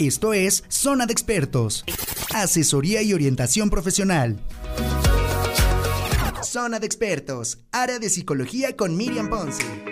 Esto es Zona de Expertos. Asesoría y orientación profesional. Zona de Expertos. Área de Psicología con Miriam Ponce.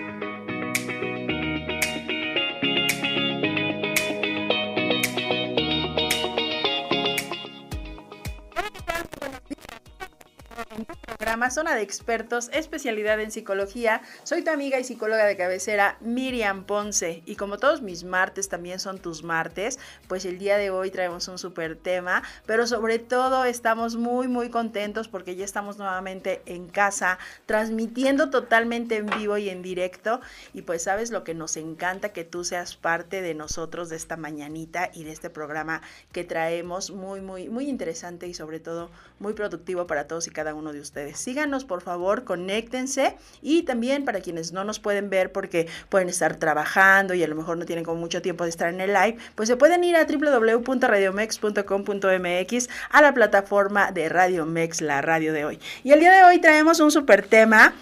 Zona de Expertos, especialidad en psicología. Soy tu amiga y psicóloga de cabecera, Miriam Ponce. Y como todos mis martes también son tus martes, pues el día de hoy traemos un súper tema, pero sobre todo estamos muy, muy contentos porque ya estamos nuevamente en casa, transmitiendo totalmente en vivo y en directo. Y pues sabes lo que nos encanta que tú seas parte de nosotros de esta mañanita y de este programa que traemos muy, muy, muy interesante y sobre todo muy productivo para todos y cada uno de ustedes síganos por favor, conéctense y también para quienes no nos pueden ver porque pueden estar trabajando y a lo mejor no tienen como mucho tiempo de estar en el live, pues se pueden ir a www.radiomex.com.mx a la plataforma de Radio Mex, la radio de hoy. Y el día de hoy traemos un super tema.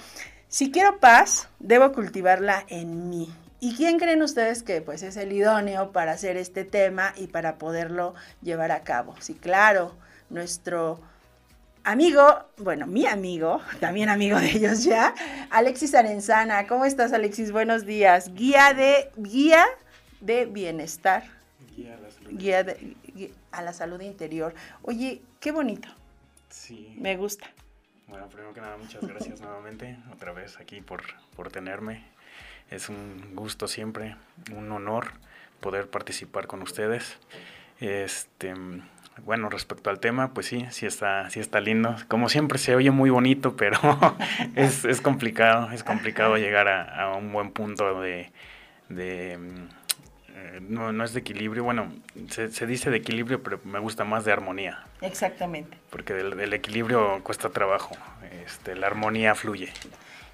Si quiero paz, debo cultivarla en mí. ¿Y quién creen ustedes que pues es el idóneo para hacer este tema y para poderlo llevar a cabo? Sí, claro, nuestro amigo, bueno, mi amigo, también amigo de ellos ya, Alexis Arenzana. ¿Cómo estás, Alexis? Buenos días. Guía de, guía de bienestar. Guía a la salud. Guía, de, a la salud interior. Oye, qué bonito. Sí. Me gusta. Bueno, primero que nada, muchas gracias nuevamente, otra vez aquí por, por tenerme. Es un gusto siempre, un honor poder participar con ustedes. Este, bueno, respecto al tema, pues sí, sí está, sí está lindo. Como siempre se oye muy bonito, pero es, es, complicado, es complicado llegar a, un buen punto de, de eh, no, no, es de equilibrio, bueno, se, se, dice de equilibrio, pero me gusta más de armonía. Exactamente. Porque del, equilibrio cuesta trabajo, este, la armonía fluye.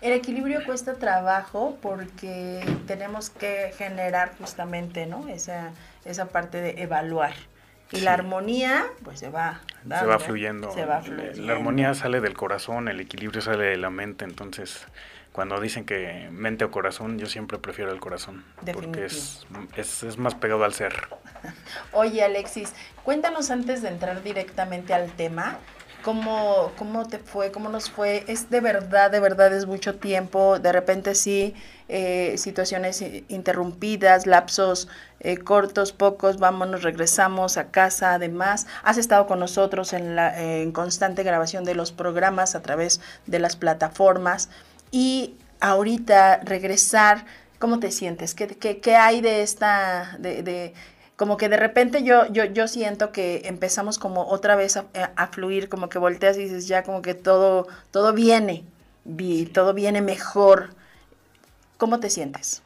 El equilibrio cuesta trabajo porque tenemos que generar justamente, ¿no? Esa, esa parte de evaluar. Y la armonía, pues se va. se va fluyendo. La, armonía sale del corazón, el equilibrio sale de la mente. Entonces, cuando dicen que mente o corazón, yo siempre prefiero el corazón. Porque es, es, es más pegado al ser. Oye, Alexis, cuéntanos antes de entrar directamente al tema. ¿Cómo, ¿Cómo te fue? ¿Cómo nos fue? Es de verdad, de verdad, es mucho tiempo. De repente sí, eh, situaciones interrumpidas, lapsos eh, cortos, pocos, vámonos, regresamos a casa. Además, has estado con nosotros en, la, en constante grabación de los programas a través de las plataformas. Y ahorita regresar, ¿cómo te sientes? ¿Qué, qué, qué hay de esta, de, como que de repente yo, yo, yo siento que empezamos como otra vez a, fluir, como que volteas y dices ya como que todo, todo viene, todo viene mejor. ¿Cómo te sientes?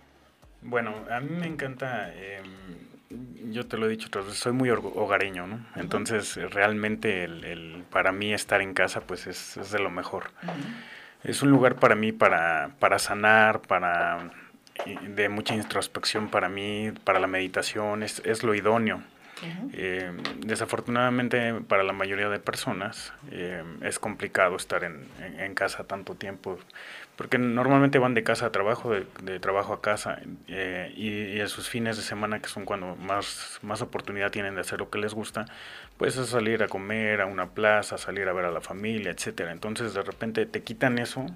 Bueno, a mí me encanta, em, yo te lo he dicho otras veces, soy muy hogareño, ¿no? Entonces realmente el, para mí estar en casa pues es, de lo mejor. Es un lugar para mí para, para sanar, para de mucha introspección para mí, para la meditación, es, es lo idóneo. Eh, desafortunadamente para la mayoría de personas eh, es complicado estar en, en, casa tanto tiempo porque normalmente van de casa a trabajo, de, trabajo a casa eh, y, y, sus fines de semana que son cuando más, más oportunidad tienen de hacer lo que les gusta, pues es salir a comer a una plaza, salir a ver a la familia, etcétera. Entonces de repente te quitan eso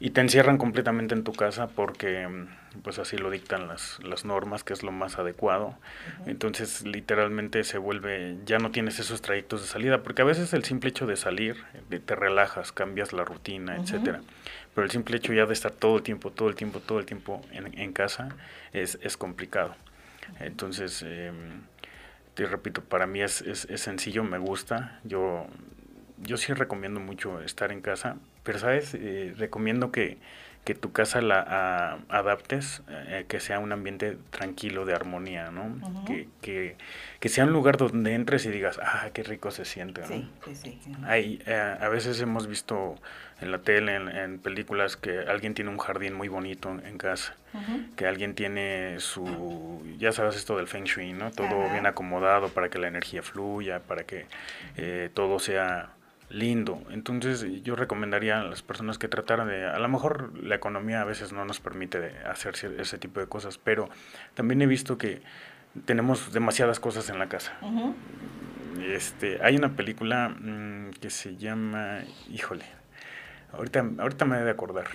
y te encierran completamente en tu casa porque pues así lo dictan las, las normas, que es lo más adecuado. Entonces literalmente se vuelve, ya no tienes esos trayectos de salida, porque a veces el simple hecho de salir, te relajas, cambias la rutina, etcétera. Pero el simple hecho ya de estar todo el tiempo, todo el tiempo, todo el tiempo en, en casa es, es complicado. Entonces, eh, te repito, para mí es, es, es sencillo, me gusta. Yo yo sí recomiendo mucho estar en casa, pero sabes, eh, recomiendo que, que, tu casa la adaptes, eh, que sea un ambiente tranquilo, de armonía, ¿no? que, que, que, sea un lugar donde entres y digas, ah, qué rico se siente, ¿no? Sí, sí, sí. Hay, eh, a veces hemos visto en la tele, en, películas, que alguien tiene un jardín muy bonito en, casa, que alguien tiene su, ya sabes esto del feng shui, ¿no? Todo bien acomodado para que la energía fluya, para que todo sea lindo. Entonces yo recomendaría a las personas que trataran de, a lo mejor la economía a veces no nos permite hacer ese tipo de cosas, pero también he visto que tenemos demasiadas cosas en la casa. este, hay una película mm, que se llama, híjole, ahorita, ahorita me he de acordar.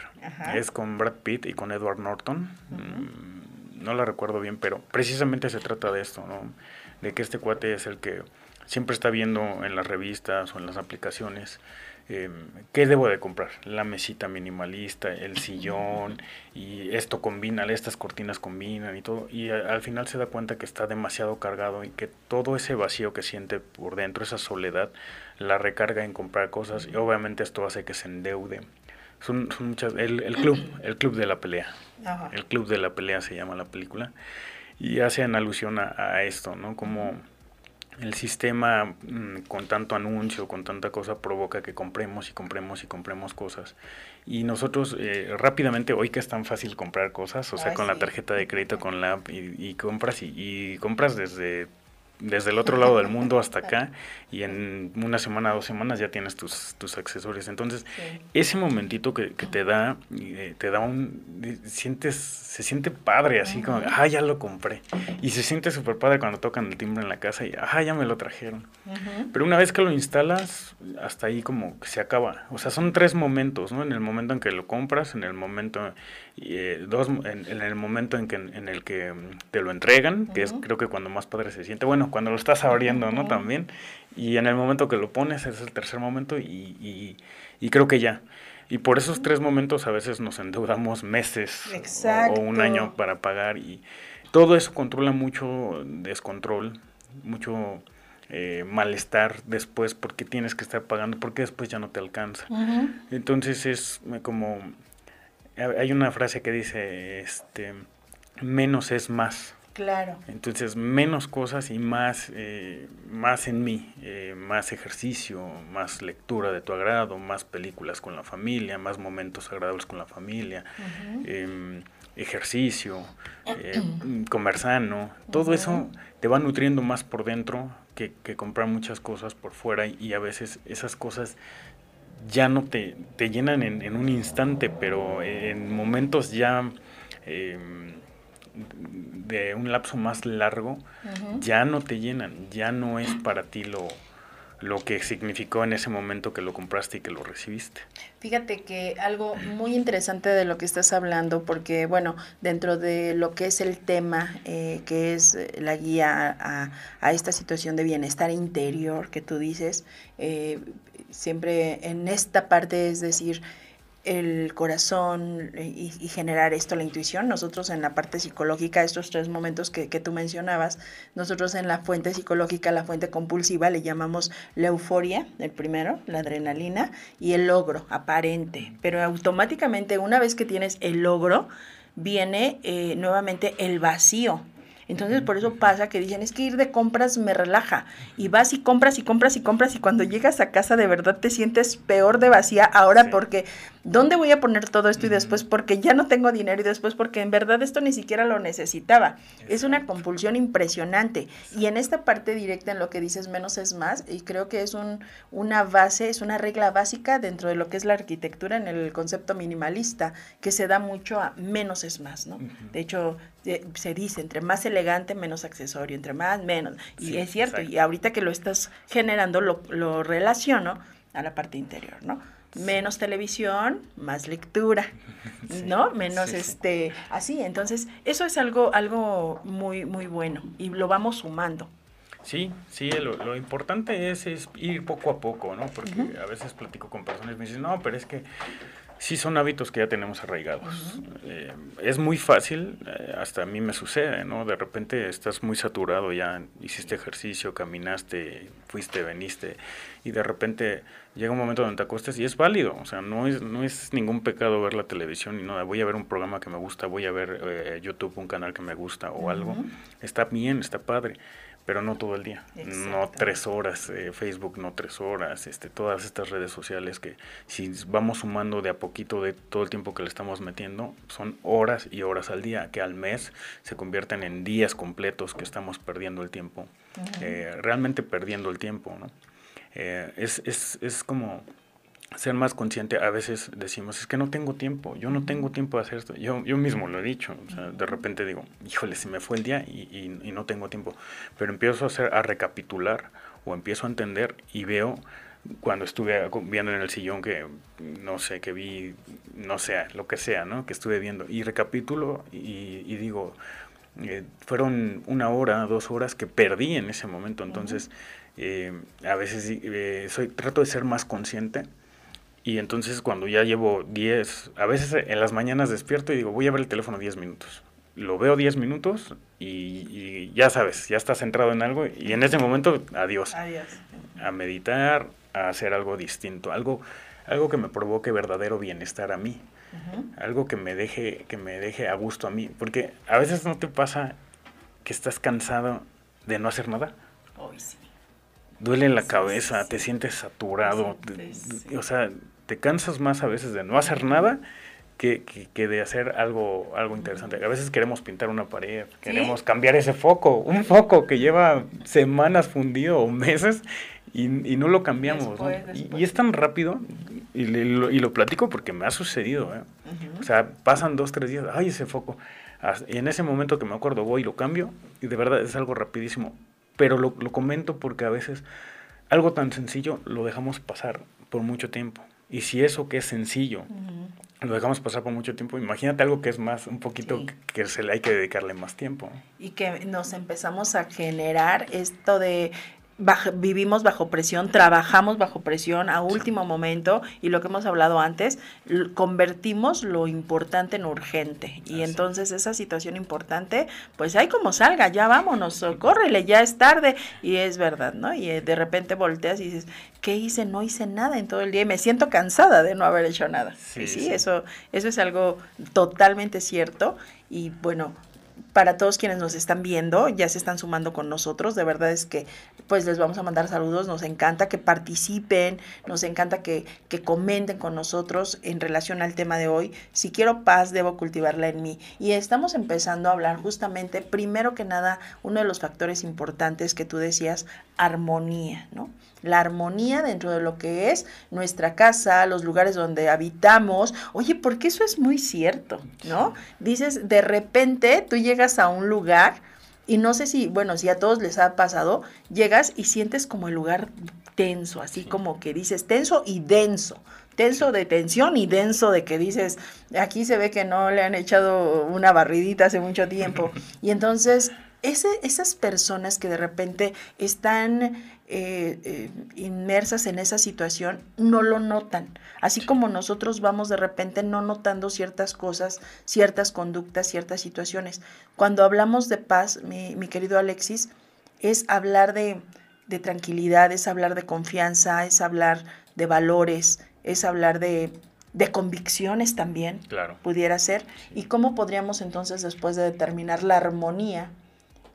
Es con Brad Pitt y con Edward Norton. Mm, no la recuerdo bien, pero precisamente se trata de esto, ¿no? De que este cuate es el que siempre está viendo en las revistas o en las aplicaciones eh, ¿qué debo de comprar? La mesita minimalista, el sillón, y esto combina, estas cortinas combinan y todo, y al final se da cuenta que está demasiado cargado y que todo ese vacío que siente por dentro, esa soledad, la recarga en comprar cosas, y obviamente esto hace que se endeude. Son, muchas, el, el, club, el club de la pelea, el club de la pelea se llama la película, y hacen alusión a, a esto, ¿no? Como el sistema mm, con tanto anuncio, con tanta cosa, provoca que compremos y compremos y compremos cosas. Y nosotros eh, rápidamente, hoy que es tan fácil comprar cosas, o sea, con la tarjeta de crédito, con la app, y, compras y, compras desde desde el otro lado del mundo hasta acá y en una semana, dos semanas ya tienes tus, tus accesorios. Entonces, ese momentito que, que te da, eh, te da un, sientes, se siente padre, así como, ah, ya lo compré. Y se siente súper padre cuando tocan el timbre en la casa y, ah, ya me lo trajeron. Pero una vez que lo instalas, hasta ahí como que se acaba. O sea, son tres momentos, ¿no? En el momento en que lo compras, en el momento y eh, dos en, el momento en que en el que te lo entregan que es creo que cuando más padre se siente bueno cuando lo estás abriendo no también. Y en el momento que lo pones es el tercer momento y, y, creo que ya. Y por esos tres momentos a veces nos endeudamos meses o, un año para pagar y todo eso controla mucho descontrol mucho eh, malestar después porque tienes que estar pagando porque después ya no te alcanza. Entonces es como hay una frase que dice, este, menos es más. Claro. Entonces, menos cosas y más, eh, más en mí, eh, más ejercicio, más lectura de tu agrado, más películas con la familia, más momentos agradables con la familia, em, ejercicio, eh, comer sano, todo eso te va nutriendo más por dentro que, que comprar muchas cosas por fuera y a veces esas cosas ya no te, te llenan en, un instante, pero en momentos ya em, de un lapso más largo, ya no te llenan, ya no es para ti lo, lo que significó en ese momento que lo compraste y que lo recibiste. Fíjate que algo muy interesante de lo que estás hablando, porque bueno, dentro de lo que es el tema, eh, que es la guía a, a, esta situación de bienestar interior que tú dices, eh, siempre en esta parte, es decir, el corazón eh, y, generar esto, la intuición. Nosotros en la parte psicológica, estos tres momentos que, que, tú mencionabas, nosotros en la fuente psicológica, la fuente compulsiva, le llamamos la euforia, el primero, la adrenalina, y el logro aparente. Pero automáticamente, una vez que tienes el logro, viene eh, nuevamente el vacío entonces por eso pasa que dicen, es que ir de compras me relaja. Y vas y compras y compras y compras y cuando llegas a casa de verdad te sientes peor de vacía ahora porque ¿dónde voy a poner todo esto? Y después porque ya no tengo dinero y después porque en verdad esto ni siquiera lo necesitaba. Es una compulsión impresionante. Y en esta parte directa en lo que dices menos es más, y creo que es un, una base, es una regla básica dentro de lo que es la arquitectura en el concepto minimalista, que se da mucho a menos es más, ¿no? De hecho, se dice, entre más elegante, menos accesorio, entre más, menos. Y es cierto, y ahorita que lo estás generando, lo, lo relaciono a la parte interior, ¿no? menos televisión, más lectura, ¿no? Menos este, así. Entonces, eso es algo, algo muy, muy bueno y lo vamos sumando. Sí, sí, lo, lo importante es, es, ir poco a poco, ¿no? Porque a veces platico con personas y me dicen, no, pero es que sí son hábitos que ya tenemos arraigados. Eh, es muy fácil, eh, hasta a mí me sucede, ¿no? De repente estás muy saturado ya, hiciste ejercicio, caminaste, fuiste, veniste, y de repente llega un momento donde te acuestas y es válido, o sea, no es, no es ningún pecado ver la televisión y no, voy a ver un programa que me gusta, voy a ver eh, YouTube, un canal que me gusta o algo, está bien, está padre pero no todo el día, no tres horas, eh, Facebook no tres horas, este, todas estas redes sociales que si vamos sumando de a poquito de todo el tiempo que le estamos metiendo, son horas y horas al día, que al mes se convierten en días completos que estamos perdiendo el tiempo, eh, realmente perdiendo el tiempo, ¿no? Eh, es, es, es como ser más consciente, a veces decimos, es que no tengo tiempo, yo no tengo tiempo de hacer esto. Yo, yo mismo lo he dicho, o sea, de repente digo, híjole, se me fue el día y, y, no tengo tiempo. Pero empiezo a, hacer, a recapitular o empiezo a entender y veo cuando estuve viendo en el sillón que, no sé, que vi, no sé, lo que sea, ¿no? Que estuve viendo. Y recapitulo y, y digo, eh, fueron una hora, dos horas que perdí en ese momento. Entonces, eh, a veces eh, soy, trato de ser más consciente y entonces cuando ya llevo 10, a veces en las mañanas despierto y digo, voy a ver el teléfono 10 minutos. Lo veo 10 minutos y, ya sabes, ya estás centrado en algo y en ese momento, adiós. Adiós. A meditar, a hacer algo distinto, algo, algo que me provoque verdadero bienestar a mí. Algo que me deje que me deje a gusto a mí, porque a veces no te pasa que estás cansado de no hacer nada. Hoy sí. Duele la cabeza, te sientes saturado, o sea, te cansas más a veces de no hacer nada que, que, de hacer algo, algo interesante. A veces queremos pintar una pared, queremos cambiar ese foco, un foco que lleva semanas fundido o meses y, y no lo cambiamos. Y, es tan rápido, y, lo, y, lo, platico porque me ha sucedido. ¿eh? O sea, pasan dos, tres días, ay, ese foco. Y en ese momento que me acuerdo, voy y lo cambio, y de verdad es algo rapidísimo. Pero lo, lo comento porque a veces algo tan sencillo lo dejamos pasar por mucho tiempo. Y si eso que es sencillo lo dejamos pasar por mucho tiempo, imagínate algo que es más, un poquito que se le hay que dedicarle más tiempo. Y que nos empezamos a generar esto de vivimos bajo presión, trabajamos bajo presión a último momento y lo que hemos hablado antes, convertimos lo importante en urgente. Y entonces esa situación importante, pues ahí como salga, ya vámonos, córrele, ya es tarde. Y es verdad, ¿no? Y eh, de repente volteas y dices, ¿qué hice? No hice nada en todo el día y me siento cansada de no haber hecho nada. Sí, sí, Eso, eso es algo totalmente cierto. Y bueno, para todos quienes nos están viendo, ya se están sumando con nosotros. De verdad es que pues les vamos a mandar saludos. Nos encanta que participen, nos encanta que, que comenten con nosotros en relación al tema de hoy. Si quiero paz, debo cultivarla en mí. Y estamos empezando a hablar justamente, primero que nada, uno de los factores importantes que tú decías, armonía, ¿no? la armonía dentro de lo que es nuestra casa, los lugares donde habitamos. Oye, porque eso es muy cierto, ¿no? Dices, de repente tú llegas a un lugar y no sé si, bueno, si a todos les ha pasado, llegas y sientes como el lugar tenso, así como que dices tenso y denso. Tenso de tensión y denso de que dices, aquí se ve que no le han echado una barridita hace mucho tiempo. Y entonces, ese, esas personas que de repente están eh, eh, inmersas en esa situación no lo notan. Así como nosotros vamos de repente no notando ciertas cosas, ciertas conductas, ciertas situaciones. Cuando hablamos de paz, mi, querido Alexis, es hablar de, tranquilidad, es hablar de confianza, es hablar de valores, es hablar de, convicciones también, claro. pudiera ser. ¿Y cómo podríamos entonces, después de determinar la armonía,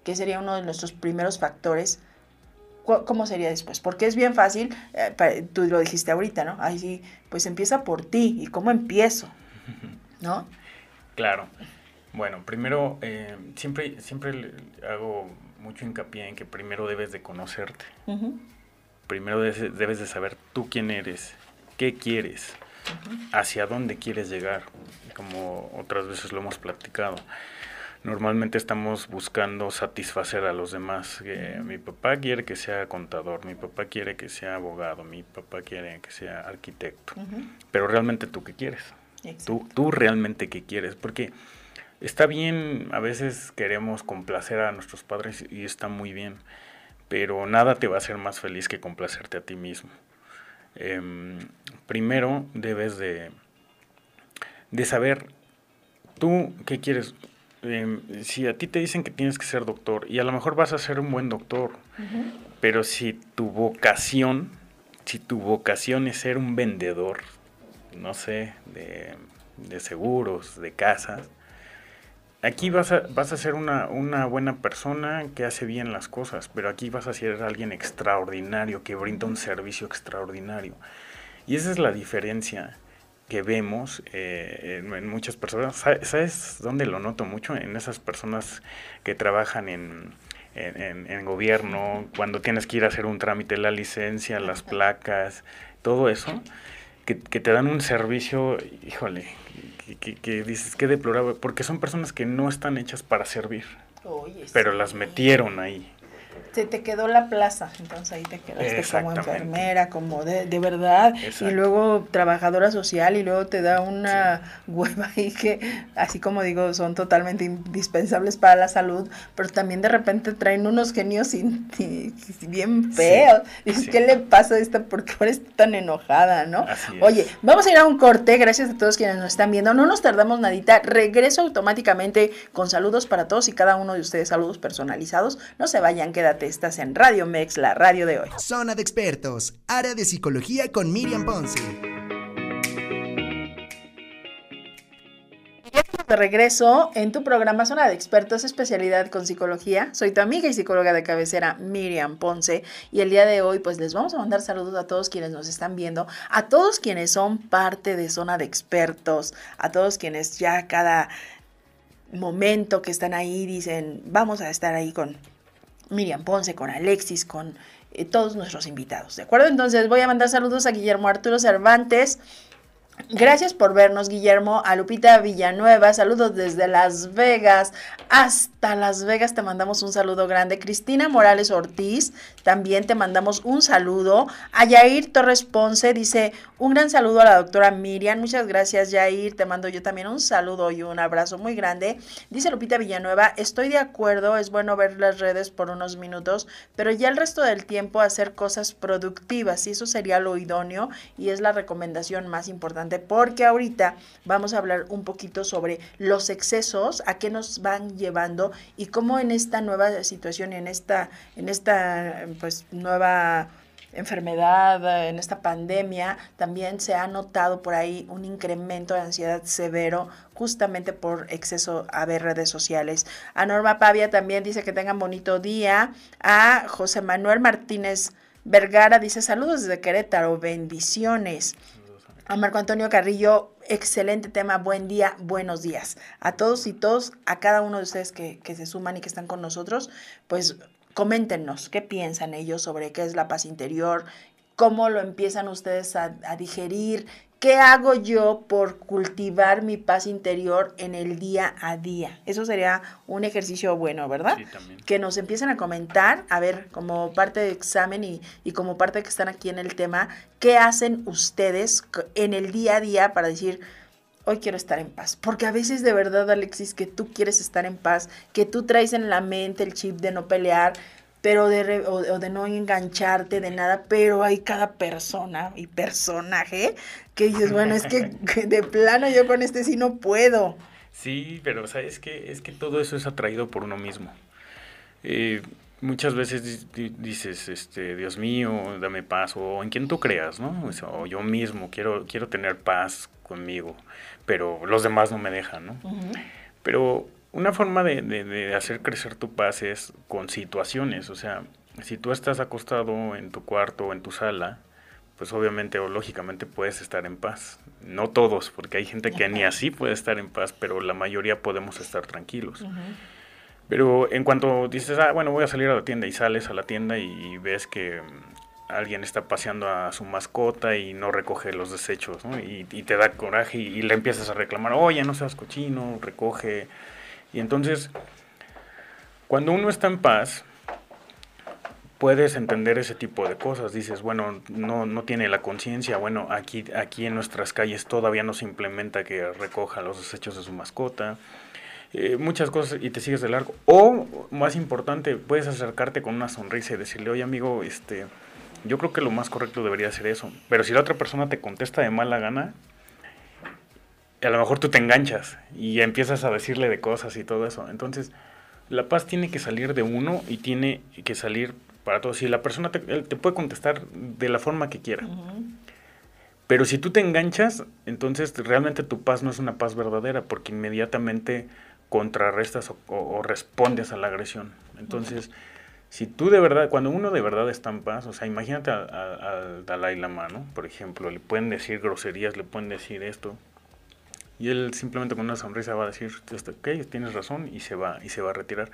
que sería uno de nuestros primeros factores, ¿cómo sería después? Porque es bien fácil, eh, tú lo dijiste ahorita, ¿no? Ahí sí, pues empieza por ti, ¿y cómo empiezo? ¿No? Claro. Bueno, primero, eh, siempre, siempre hago mucho hincapié en que primero debes de conocerte. Primero debes, de saber tú quién eres, qué quieres, hacia dónde quieres llegar, como otras veces lo hemos platicado normalmente estamos buscando satisfacer a los demás. mi papá quiere que sea contador, mi papá quiere que sea abogado, mi papá quiere que sea arquitecto. Pero realmente tú qué quieres? Tú, tú realmente qué quieres? Porque está bien, a veces queremos complacer a nuestros padres y está muy bien, pero nada te va a hacer más feliz que complacerte a ti mismo. Em, primero debes de, de saber tú qué quieres. Em, si a ti te dicen que tienes que ser doctor, y a lo mejor vas a ser un buen doctor, pero si tu vocación, si tu vocación es ser un vendedor, no sé, de, seguros, de casas, aquí vas a, vas a ser una, una, buena persona que hace bien las cosas, pero aquí vas a ser alguien extraordinario, que brinda un servicio extraordinario. Y esa es la diferencia que vemos eh, en, muchas personas. ¿Sabes dónde lo noto mucho? En esas personas que trabajan en, en, gobierno, cuando tienes que ir a hacer un trámite, la licencia, las placas, todo eso. que, te dan un servicio, híjole, que, que, dices, qué deplorable, porque son personas que no están hechas para servir, pero las metieron ahí se te quedó la plaza, entonces ahí te quedaste como enfermera, como de, de verdad, y luego trabajadora social y luego te da una hueva ahí que, así como digo, son totalmente indispensables para la salud, pero también de repente traen unos genios bien feos. y ¿qué le pasa a esta? ¿Por qué ahora está tan enojada, no? Oye, vamos a ir a un corte, gracias a todos quienes nos están viendo, no nos tardamos nadita, regreso automáticamente con saludos para todos y cada uno de ustedes, saludos personalizados, no se vayan, quédate estás en Radio Mex, la radio de hoy. Zona de expertos, área de psicología con Miriam Ponce. de regreso en tu programa Zona de Expertos, especialidad con psicología. Soy tu amiga y psicóloga de cabecera Miriam Ponce y el día de hoy pues les vamos a mandar saludos a todos quienes nos están viendo, a todos quienes son parte de Zona de Expertos, a todos quienes ya cada momento que están ahí dicen vamos a estar ahí con Miriam Ponce, con Alexis, con eh, todos nuestros invitados. ¿De acuerdo? Entonces voy a mandar saludos a Guillermo Arturo Cervantes, Gracias por vernos, Guillermo. A Lupita Villanueva, saludos desde Las Vegas. Hasta Las Vegas te mandamos un saludo grande. Cristina Morales Ortiz, también te mandamos un saludo. A Yair Torres Ponce dice, un gran saludo a la doctora Miriam. Muchas gracias, Yair. Te mando yo también un saludo y un abrazo muy grande. Dice Lupita Villanueva, estoy de acuerdo, es bueno ver las redes por unos minutos, pero ya el resto del tiempo hacer cosas productivas. Y eso sería lo idóneo y es la recomendación más importante porque ahorita vamos a hablar un poquito sobre los excesos, a qué nos van llevando y cómo en esta nueva situación en esta, en esta pues nueva enfermedad, en esta pandemia, también se ha notado por ahí un incremento de ansiedad severo justamente por exceso a ver redes sociales. A Norma Pavia también dice que tengan bonito día. A José Manuel Martínez Vergara dice saludos desde Querétaro, bendiciones. A Marco Antonio Carrillo, excelente tema, buen día, buenos días. A todos y todos, a cada uno de ustedes que, que se suman y que están con nosotros, pues coméntenos qué piensan ellos sobre qué es la paz interior, cómo lo empiezan ustedes a, a digerir, ¿Qué hago yo por cultivar mi paz interior en el día a día? Eso sería un ejercicio bueno, ¿verdad? Sí, también. Que nos empiecen a comentar, a ver, como parte de examen y, y como parte que están aquí en el tema, ¿qué hacen ustedes en el día a día para decir, hoy quiero estar en paz. Porque a veces de verdad, Alexis, que tú quieres estar en paz, que tú traes en la mente el chip de no pelear, pero de, o, de no engancharte de nada, pero hay cada persona y personaje que dices, bueno, es que, de plano yo con este sí no puedo. Sí, pero sabes que es que todo eso es atraído por uno mismo. Eh, muchas veces dices, este, Dios mío, dame paz, o en quien tú creas, ¿no? O, yo mismo quiero, quiero tener paz conmigo, pero los demás no me dejan, ¿no? Pero una forma de, de, hacer crecer tu paz es con situaciones, o sea, si tú estás acostado en tu cuarto o en tu sala, pues obviamente o lógicamente puedes estar en paz. No todos, porque hay gente que ni así puede estar en paz, pero la mayoría podemos estar tranquilos. Pero en cuanto dices, ah, bueno, voy a salir a la tienda y sales a la tienda y ves que mm, alguien está paseando a su mascota y no recoge los desechos, ¿no? Y, te da coraje y, y, le empiezas a reclamar, oye, no seas cochino, recoge y entonces, cuando uno está en paz, puedes entender ese tipo de cosas. Dices, bueno, no, no tiene la conciencia. Bueno, aquí, aquí en nuestras calles todavía no se implementa que recoja los desechos de su mascota. Eh, muchas cosas y te sigues de largo. O, más importante, puedes acercarte con una sonrisa y decirle, oye amigo, este, yo creo que lo más correcto debería ser eso. Pero si la otra persona te contesta de mala gana, a lo mejor tú te enganchas y empiezas a decirle de cosas y todo eso. Entonces, la paz tiene que salir de uno y tiene que salir para todos. Si la persona te, te puede contestar de la forma que quiera. Pero si tú te enganchas, entonces realmente tu paz no es una paz verdadera porque inmediatamente contrarrestas o, respondes a la agresión. Entonces, si tú de verdad, cuando uno de verdad está en paz, o sea, imagínate al Dalai Lama, ¿no? Por ejemplo, le pueden decir groserías, le pueden decir esto, y él simplemente con una sonrisa va a decir, ok, tienes razón, y se va, y se va a retirar.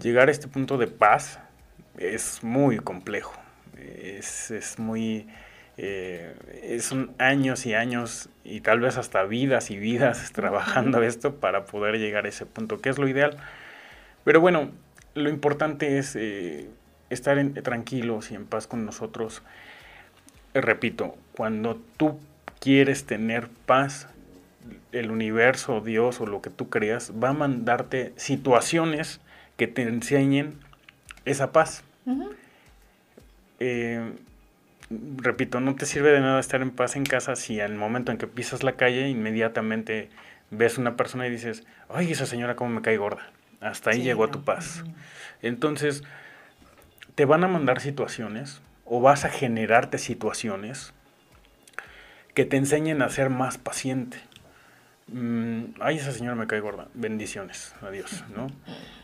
Llegar a este punto de paz es muy complejo, es, es muy eh, son años y años y tal vez hasta vidas y vidas trabajando esto para poder llegar a ese punto, que es lo ideal. Pero bueno, lo importante es eh, estar tranquilos y en paz con nosotros. repito, cuando tú quieres tener paz, el universo, Dios o lo que tú creas, va a mandarte situaciones que te enseñen esa paz. Eh, repito, no te sirve de nada estar en paz en casa si al momento en que pisas la calle inmediatamente ves una persona y dices, ay, esa señora cómo me cae gorda. Hasta ahí llegó tu paz. Entonces, te van a mandar situaciones o vas a generarte situaciones que te enseñen a ser más paciente. Mm, ay, esa señora me cae gorda. Bendiciones, adiós, ¿no?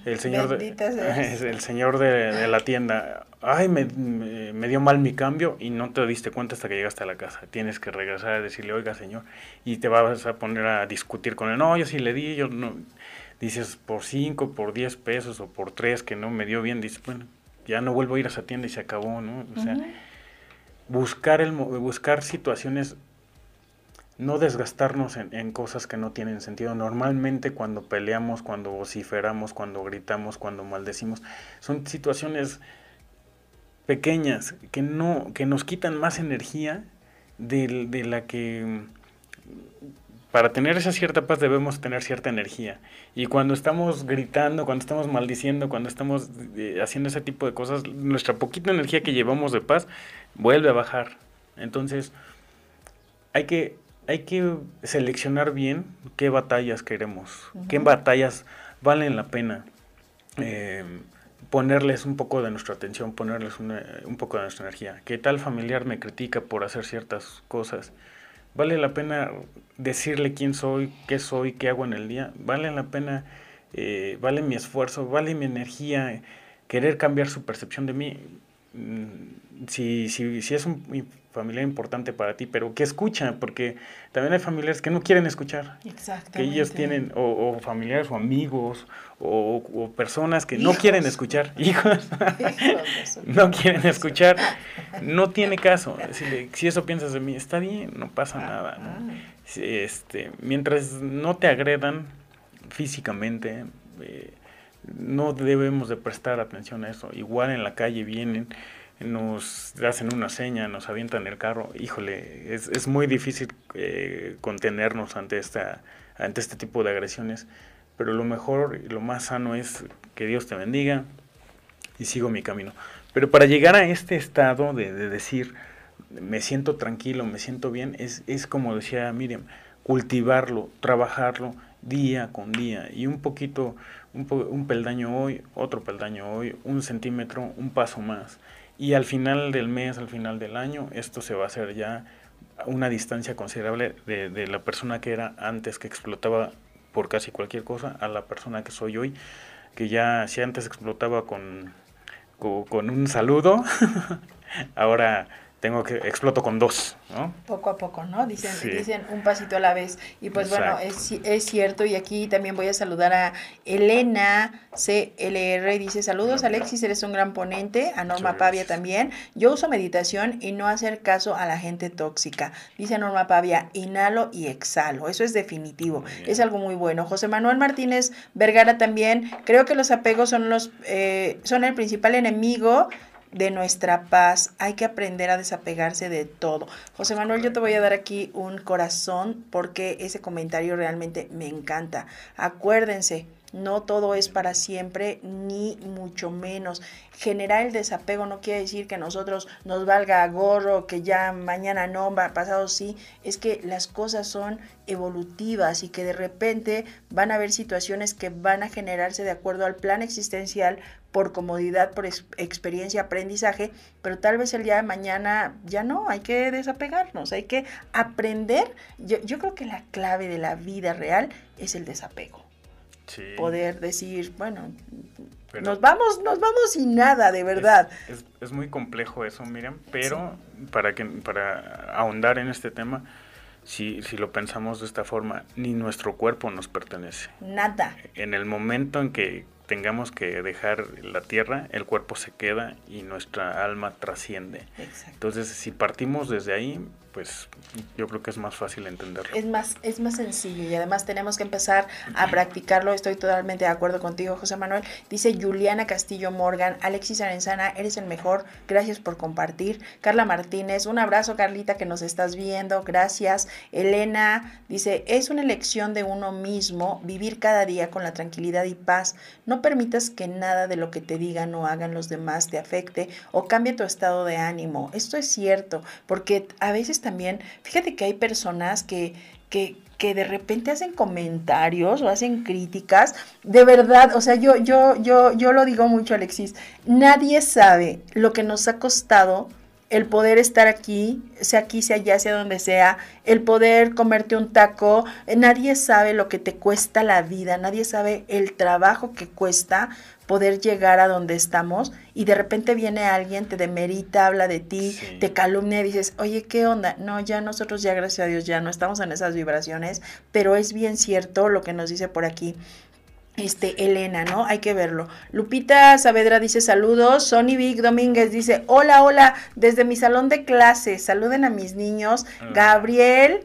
El señor, de, el señor de, la tienda, ay, me, me, dio mal mi cambio y no te diste cuenta hasta que llegaste a la casa. Tienes que regresar a decirle, oiga, señor, y te vas a poner a discutir con él. No, yo sí le di, yo no. Dices, por 5, por 10 pesos o por 3 que no me dio bien, dices, bueno, ya no vuelvo a ir a esa tienda y se acabó, ¿no? O sea, buscar, el, buscar situaciones no desgastarnos en, cosas que no tienen sentido. Normalmente cuando peleamos, cuando vociferamos, cuando gritamos, cuando maldecimos, son situaciones pequeñas que no que nos quitan más energía de, de la que para tener esa cierta paz debemos tener cierta energía. Y cuando estamos gritando, cuando estamos maldiciendo, cuando estamos eh, haciendo ese tipo de cosas, nuestra poquita energía que llevamos de paz vuelve a bajar. Entonces, hay que hay que seleccionar bien qué batallas queremos, qué batallas valen la pena. Eh, ponerles un poco de nuestra atención, ponerles un poco de nuestra energía. ¿Qué tal familiar me critica por hacer ciertas cosas? ¿Vale la pena decirle quién soy, qué soy, qué hago en el día? ¿Vale la pena, eh, vale mi esfuerzo, vale mi energía, querer cambiar su percepción de mí? Mm, si, si, si es un familiar importante para ti, pero que escucha, porque también hay familiares que no quieren escuchar. Que ellos tienen, o, familiares o amigos, o, personas que no quieren escuchar. Hijos. no quieren escuchar. No tiene caso. Si, si, eso piensas de mí, está bien, no pasa ah, nada. Ah. Este, mientras no te agredan físicamente, eh, no debemos de prestar atención a eso. Igual en la calle vienen nos hacen una seña, nos avientan el carro, híjole, es, es muy difícil eh, contenernos ante, esta, ante este tipo de agresiones, pero lo mejor y lo más sano es que Dios te bendiga y sigo mi camino. Pero para llegar a este estado de, decir, me siento tranquilo, me siento bien, es, es como decía Miriam, cultivarlo, trabajarlo día con día. Y un poquito, un, un peldaño hoy, otro peldaño hoy, un centímetro, un paso más y al final del mes, al final del año, esto se va a hacer ya una distancia considerable de, la persona que era antes que explotaba por casi cualquier cosa a la persona que soy hoy, que ya si antes explotaba con, con un saludo, ahora tengo que exploto con dos, ¿no? Poco a poco, ¿no? Dicen, dicen un pasito a la vez. Y pues bueno, es, es cierto, y aquí también voy a saludar a Elena CLR, dice, saludos Alexis, eres un gran ponente, a Norma Pavia también. Yo uso meditación y no hacer caso a la gente tóxica. Dice Norma Pavia, inhalo y exhalo, eso es definitivo, es algo muy bueno. José Manuel Martínez Vergara también, creo que los apegos son, los, eh, son el principal enemigo de nuestra paz. Hay que aprender a desapegarse de todo. José Manuel, yo te voy a dar aquí un corazón porque ese comentario realmente me encanta. Acuérdense, no todo es para siempre, ni mucho menos. Generar el desapego no quiere decir que nosotros nos valga gorro, que ya mañana no, pasado sí. Es que las cosas son evolutivas y que de repente van a haber situaciones que van a generarse de acuerdo al plan existencial por comodidad, por experiencia, aprendizaje, pero tal vez el día de mañana ya no, hay que desapegarnos, hay que aprender. Yo, yo creo que la clave de la vida real es el desapego poder decir, bueno, nos vamos, nos vamos sin nada, de verdad. Es, muy complejo eso, Miriam, pero para que para ahondar en este tema, si, si lo pensamos de esta forma, ni nuestro cuerpo nos pertenece. Nada. En el momento en que tengamos que dejar la tierra, el cuerpo se queda y nuestra alma trasciende. Entonces, si partimos desde ahí, pues yo creo que es más fácil entenderlo. Es más, es más sencillo y además tenemos que empezar a practicarlo. Estoy totalmente de acuerdo contigo, José Manuel. Dice Juliana Castillo Morgan, Alexis Arenzana, eres el mejor. Gracias por compartir. Carla Martínez, un abrazo, Carlita, que nos estás viendo. Gracias. Elena dice, es una elección de uno mismo vivir cada día con la tranquilidad y paz. No permitas que nada de lo que te digan o hagan los demás te afecte o cambie tu estado de ánimo. Esto es cierto, porque a veces también, fíjate que hay personas que, que, de repente hacen comentarios o hacen críticas, de verdad, o sea, yo, yo, yo, yo lo digo mucho, Alexis, nadie sabe lo que nos ha costado el poder estar aquí, sea aquí, sea allá, sea donde sea, el poder comerte un taco, nadie sabe lo que te cuesta la vida, nadie sabe el trabajo que cuesta poder llegar a donde estamos y de repente viene alguien, te demerita, habla de ti, te calumnia y dices, oye, ¿qué onda? No, ya nosotros ya gracias a Dios ya no estamos en esas vibraciones, pero es bien cierto lo que nos dice por aquí este, Elena, ¿no? Hay que verlo. Lupita Saavedra dice saludos. Sony Vic Domínguez dice, hola, hola, desde mi salón de clases, saluden a mis niños. Gabriel,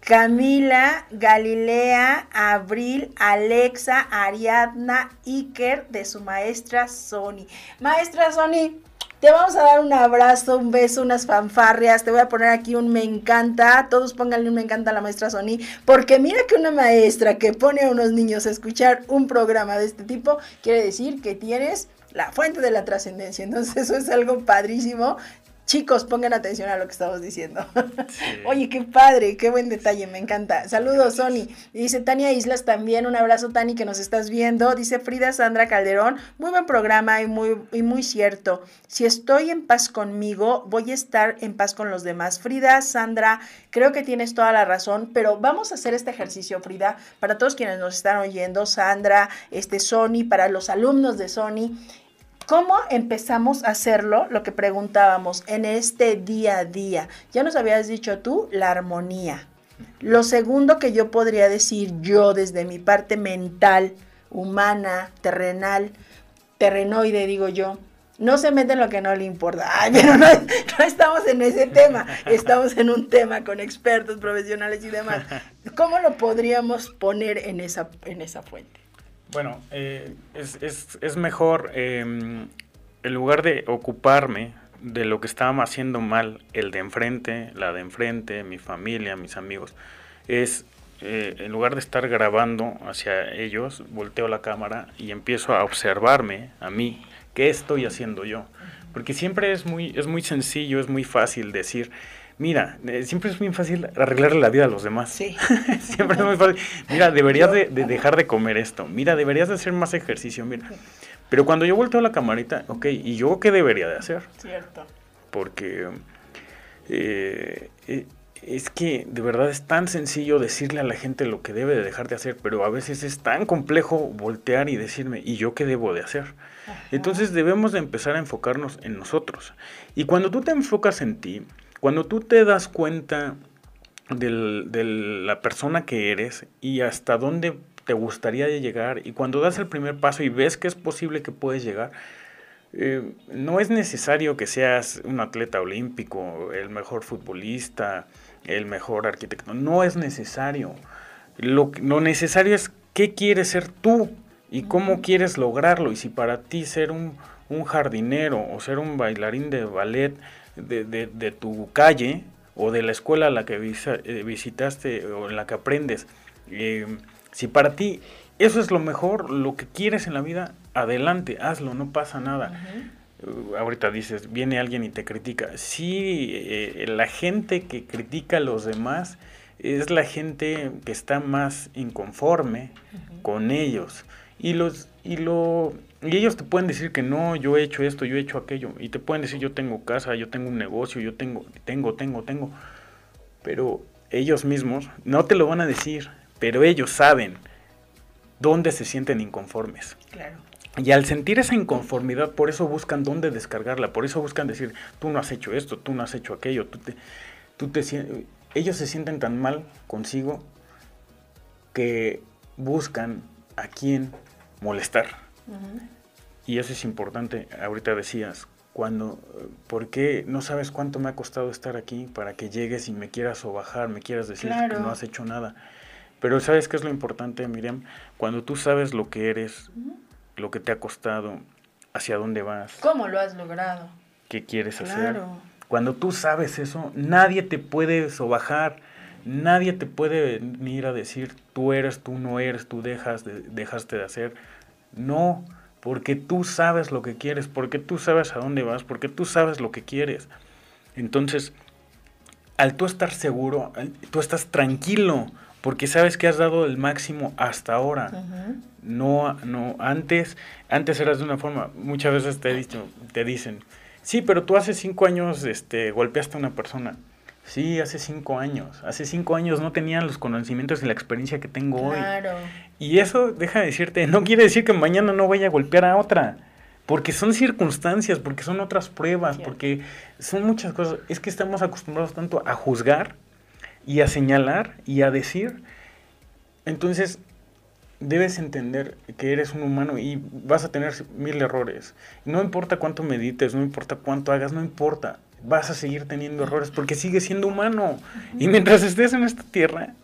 Camila, Galilea, Abril, Alexa, Ariadna, Iker, de su maestra Sony. Maestra Sony, te vamos a dar un abrazo, un beso, unas fanfarrias. Te voy a poner aquí un me encanta. Todos pónganle un me encanta a la maestra Sony. Porque mira que una maestra que pone a unos niños a escuchar un programa de este tipo, quiere decir que tienes la fuente de la trascendencia. Entonces eso es algo padrísimo. Chicos, pongan atención a lo que estamos diciendo. Oye, qué padre, qué buen detalle, me encanta. Saludos, Sony. dice Tania Islas también, un abrazo, Tani, que nos estás viendo. Dice Frida Sandra Calderón, muy buen programa y muy, y muy cierto. Si estoy en paz conmigo, voy a estar en paz con los demás. Frida, Sandra, creo que tienes toda la razón, pero vamos a hacer este ejercicio, Frida, para todos quienes nos están oyendo, Sandra, este Sony, para los alumnos de Sony. ¿Cómo empezamos a hacerlo? Lo que preguntábamos en este día a día. Ya nos habías dicho tú, la armonía. Lo segundo que yo podría decir yo desde mi parte mental, humana, terrenal, terrenoide, digo yo, no se mete en lo que no le importa. Ay, pero no, estamos en ese tema, estamos en un tema con expertos, profesionales y demás. ¿Cómo lo podríamos poner en esa, en esa fuente? Bueno, eh, es, es, es, mejor, em, en lugar de ocuparme de lo que estaba haciendo mal el de enfrente, la de enfrente, mi familia, mis amigos, es eh, en lugar de estar grabando hacia ellos, volteo la cámara y empiezo a observarme a mí, qué estoy haciendo yo. Porque siempre es muy, es muy sencillo, es muy fácil decir, Mira, eh, siempre es muy fácil arreglarle la vida a los demás. Sí. siempre es muy fácil. Mira, deberías de, dejar de comer esto. Mira, deberías de hacer más ejercicio. Mira. Pero cuando yo volteo la camarita, ok, ¿y yo qué debería de hacer? Cierto. Porque eh, eh, es que de verdad es tan sencillo decirle a la gente lo que debe de dejar de hacer, pero a veces es tan complejo voltear y decirme, ¿y yo qué debo de hacer? Entonces debemos de empezar a enfocarnos en nosotros. Y cuando tú te enfocas en ti, cuando tú te das cuenta de la persona que eres y hasta dónde te gustaría llegar, y cuando das el primer paso y ves que es posible que puedes llegar, eh, no es necesario que seas un atleta olímpico, el mejor futbolista, el mejor arquitecto, no es necesario. Lo, lo necesario es qué quieres ser tú y cómo quieres lograrlo. Y si para ti ser un, un jardinero o ser un bailarín de ballet de, tu calle o de la escuela a la que eh, visitaste o en la que aprendes, eh, si para ti eso es lo mejor, lo que quieres en la vida, adelante, hazlo, no pasa nada. Uh, ahorita dices, viene alguien y te critica. Sí, eh, la gente que critica a los demás es la gente que está más inconforme con ellos. Y, los, y lo y ellos te pueden decir que no, yo he hecho esto, yo he hecho aquello. Y te pueden decir, yo tengo casa, yo tengo un negocio, yo tengo, tengo, tengo, tengo. Pero ellos mismos no te lo van a decir, pero ellos saben dónde se sienten inconformes. Claro. Y al sentir esa inconformidad, por eso buscan dónde descargarla, por eso buscan decir, tú no has hecho esto, tú no has hecho aquello, tú te, tú te ellos se sienten tan mal consigo que buscan a quién molestar Y eso es importante. Ahorita decías, cuando, ¿por qué no sabes cuánto me ha costado estar aquí para que llegues y me quieras o bajar, me quieras decir que no has hecho nada? Pero ¿sabes qué es lo importante, Miriam? Cuando tú sabes lo que eres, lo que te ha costado, hacia dónde vas. ¿Cómo lo has logrado? ¿Qué quieres hacer? Cuando tú sabes eso, nadie te puede sobajar, nadie te puede venir a decir tú eres, tú no eres, tú dejas de, dejaste de hacer. No, porque tú sabes lo que quieres, porque tú sabes a dónde vas, porque tú sabes lo que quieres. Entonces, al tú estar seguro, tú estás tranquilo, porque sabes que has dado el máximo hasta ahora. No, no, antes, antes eras de una forma, muchas veces te, he dicho, te dicen, sí, pero tú hace cinco años este, golpeaste a una persona. Sí, hace cinco años. Hace cinco años no tenían los conocimientos y la experiencia que tengo claro. hoy. Y eso, deja de decirte, no quiere decir que mañana no vaya a golpear a otra. Porque son circunstancias, porque son otras pruebas, porque son muchas cosas. Es que estamos acostumbrados tanto a juzgar y a señalar y a decir. Entonces, debes entender que eres un humano y vas a tener mil errores. No importa cuánto medites, no importa cuánto hagas, no importa. Vas a seguir teniendo errores porque sigues siendo humano. Y mientras estés en esta tierra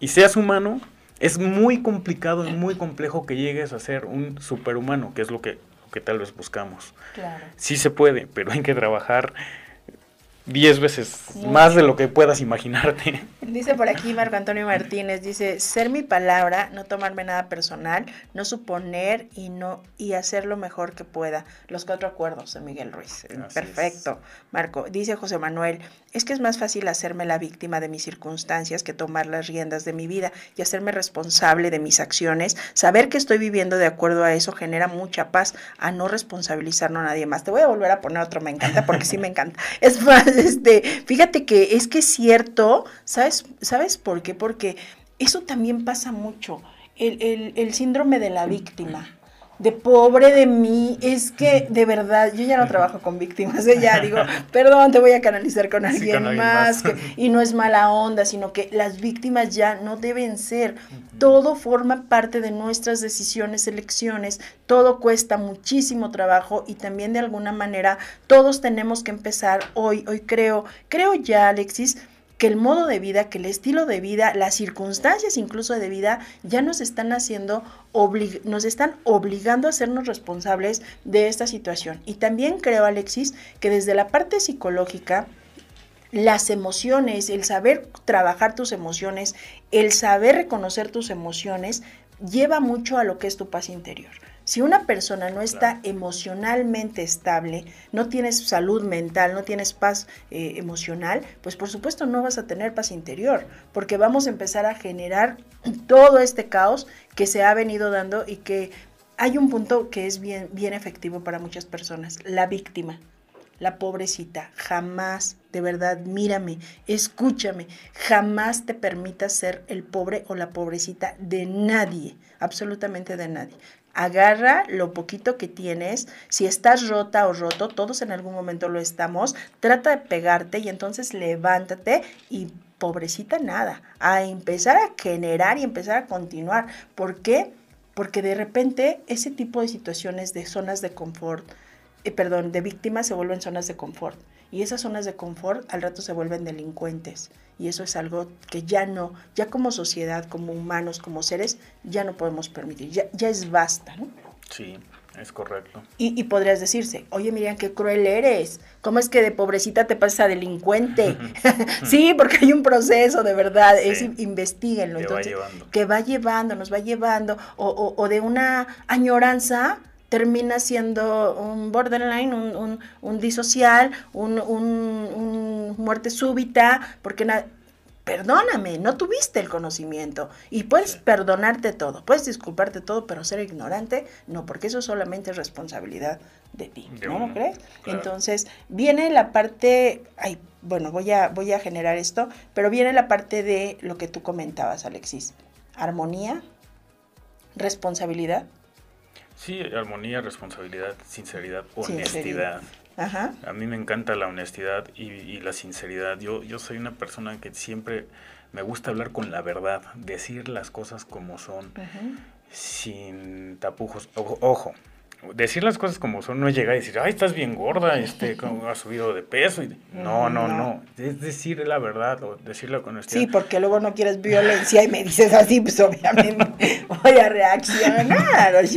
y seas humano, es muy complicado y muy complejo que llegues a ser un superhumano, que es lo que, que tal vez buscamos. Claro. Sí se puede, pero hay que trabajar diez veces más de lo que puedas imaginarte. Dice por aquí Marco Antonio Martínez, dice, ser mi palabra, no tomarme nada personal, no suponer y no y hacer lo mejor que pueda. Los cuatro acuerdos de Miguel Ruiz. Perfecto. Marco, dice José Manuel, es que es más fácil hacerme la víctima de mis circunstancias que tomar las riendas de mi vida y hacerme responsable de mis acciones. Saber que estoy viviendo de acuerdo a eso genera mucha paz a no responsabilizarnos a nadie más. Te voy a volver a poner otro, me encanta, porque sí me encanta. Es más, este, fíjate que es que es cierto, ¿sabes, ¿sabes por qué? Porque eso también pasa mucho, el, el, el síndrome de la víctima de pobre de mí, es que de verdad, yo ya no trabajo con víctimas, ¿eh? ya digo, perdón, te voy a canalizar con alguien, más, y no es mala onda, sino que las víctimas ya no deben ser, todo forma parte de nuestras decisiones, elecciones, todo cuesta muchísimo trabajo y también de alguna manera todos tenemos que empezar hoy, hoy creo, creo ya Alexis, que el modo de vida, que el estilo de vida, las circunstancias incluso de vida ya nos están haciendo, nos están obligando a hacernos responsables de esta situación. Y también creo, Alexis, que desde la parte psicológica, las emociones, el saber trabajar tus emociones, el saber reconocer tus emociones, lleva mucho a lo que es tu paz interior. Si una persona no está emocionalmente estable, no tienes salud mental, no tienes paz eh, emocional, pues por supuesto no vas a tener paz interior, porque vamos a empezar a generar todo este caos que se ha venido dando y que hay un punto que es bien, bien efectivo para muchas personas, la víctima, la pobrecita. Jamás, de verdad, mírame, escúchame, jamás te permitas ser el pobre o la pobrecita de nadie, absolutamente de nadie agarra lo poquito que tienes, si estás rota o roto, todos en algún momento lo estamos, trata de pegarte y entonces levántate y pobrecita nada, a empezar a generar y empezar a continuar. ¿Por qué? Porque de repente ese tipo de situaciones de zonas de confort, eh, perdón, de víctimas se vuelven zonas de confort. Y esas zonas de confort al rato se vuelven delincuentes. Y eso es algo que ya no, ya como sociedad, como humanos, como seres, ya no podemos permitir. Ya, ya es basta, ¿no? Sí, es correcto. Y, y, podrías decirse, oye Miriam, qué cruel eres. ¿Cómo es que de pobrecita te pasas a delincuente? sí, porque hay un proceso, de verdad. Es, investiguenlo. Que entonces, va llevando. Que va llevando, nos va llevando. O, o, o de una añoranza termina siendo un borderline, un, un, disocial, un, un, muerte súbita, porque perdóname, no tuviste el conocimiento. Y puedes perdonarte todo, puedes disculparte todo, pero ser ignorante, no, porque eso solamente es responsabilidad de ti, ¿no crees? Entonces, viene la parte, ay, bueno, voy a, voy a generar esto, pero viene la parte de lo que tú comentabas, Alexis, armonía, responsabilidad, Sí, armonía, responsabilidad, sinceridad, honestidad. Ajá. A mí me encanta la honestidad y, la sinceridad. Yo, yo soy una persona que siempre me gusta hablar con la verdad, decir las cosas como son. sin tapujos. ojo, decir las cosas como son no es llegar y decir, ay, estás bien gorda, este, has subido de peso. No, no, no, Es decir la verdad o decirlo con honestidad. Sí, porque luego no quieres violencia y me dices así, pues obviamente voy a reaccionar. Pues,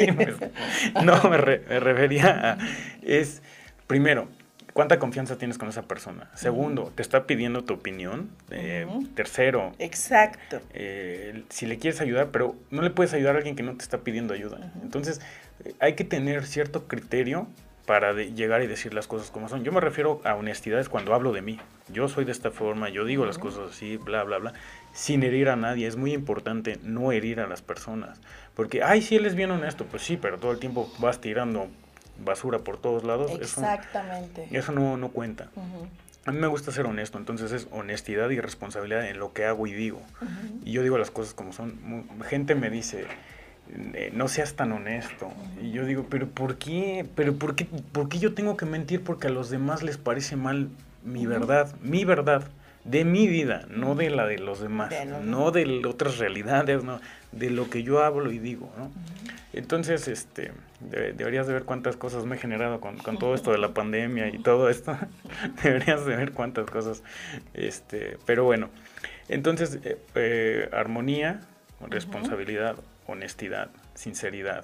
no, me, me refería a, es, primero, ¿Cuánta confianza tienes con esa persona? Segundo, te está pidiendo tu opinión. Eh, tercero. Exacto. Eh, si le quieres ayudar, pero no le puedes ayudar a alguien que no te está pidiendo ayuda. Entonces, eh, hay que tener cierto criterio para llegar y decir las cosas como son. Yo me refiero a honestidad cuando hablo de mí. Yo soy de esta forma, yo digo las cosas así, bla, bla, bla, sin herir a nadie. Es muy importante no herir a las personas. Porque, ay, si él es bien honesto, pues sí, pero todo el tiempo vas tirando basura por todos lados. Exactamente. Eso, no, no cuenta. A mí me gusta ser honesto, entonces es honestidad y responsabilidad en lo que hago y digo. Y yo digo las cosas como son. Gente me dice, eh, no seas tan honesto. Y yo digo, pero ¿por qué? ¿Pero por qué, por qué yo tengo que mentir porque a los demás les parece mal mi verdad? Mi verdad de mi vida, no de la de los demás, no de otras realidades, no, de lo que yo hablo y digo, ¿no? Entonces, este, deberías de ver cuántas cosas me he generado con, todo esto de la pandemia y todo esto, deberías de ver cuántas cosas, este, pero bueno, entonces, eh, eh, armonía, responsabilidad, honestidad, sinceridad,